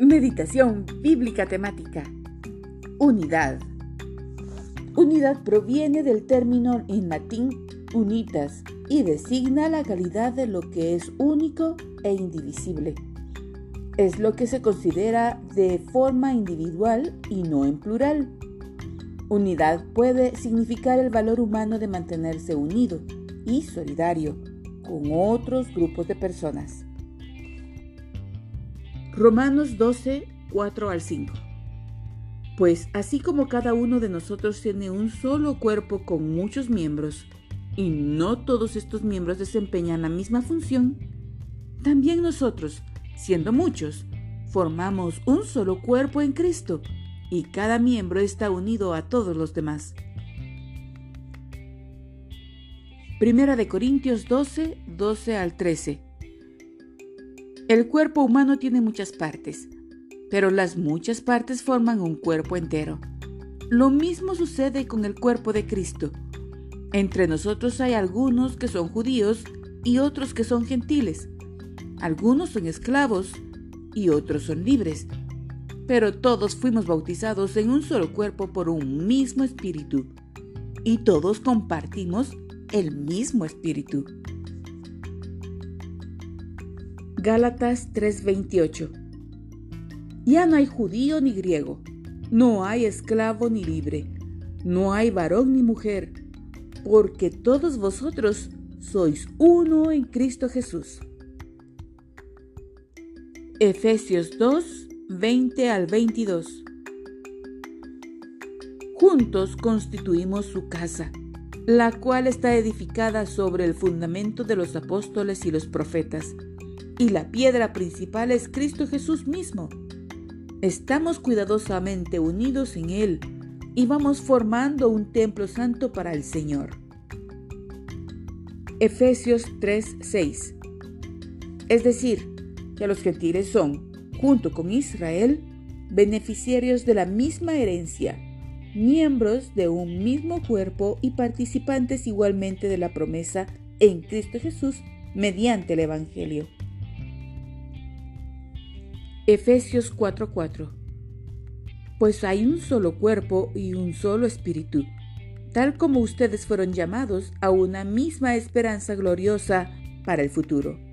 Meditación bíblica temática. Unidad. Unidad proviene del término en latín unitas y designa la calidad de lo que es único e indivisible. Es lo que se considera de forma individual y no en plural. Unidad puede significar el valor humano de mantenerse unido y solidario con otros grupos de personas. Romanos 12, 4 al 5. Pues así como cada uno de nosotros tiene un solo cuerpo con muchos miembros, y no todos estos miembros desempeñan la misma función, también nosotros, siendo muchos, formamos un solo cuerpo en Cristo, y cada miembro está unido a todos los demás. Primera de Corintios 12, 12 al 13. El cuerpo humano tiene muchas partes, pero las muchas partes forman un cuerpo entero. Lo mismo sucede con el cuerpo de Cristo. Entre nosotros hay algunos que son judíos y otros que son gentiles. Algunos son esclavos y otros son libres. Pero todos fuimos bautizados en un solo cuerpo por un mismo espíritu. Y todos compartimos el mismo espíritu. Gálatas 3:28 Ya no hay judío ni griego, no hay esclavo ni libre, no hay varón ni mujer, porque todos vosotros sois uno en Cristo Jesús. Efesios 2, 20 al 22 Juntos constituimos su casa, la cual está edificada sobre el fundamento de los apóstoles y los profetas y la piedra principal es Cristo Jesús mismo. Estamos cuidadosamente unidos en Él y vamos formando un templo santo para el Señor. Efesios 3:6 Es decir, que los gentiles son, junto con Israel, beneficiarios de la misma herencia, miembros de un mismo cuerpo y participantes igualmente de la promesa en Cristo Jesús mediante el Evangelio. Efesios 4:4 Pues hay un solo cuerpo y un solo espíritu, tal como ustedes fueron llamados a una misma esperanza gloriosa para el futuro.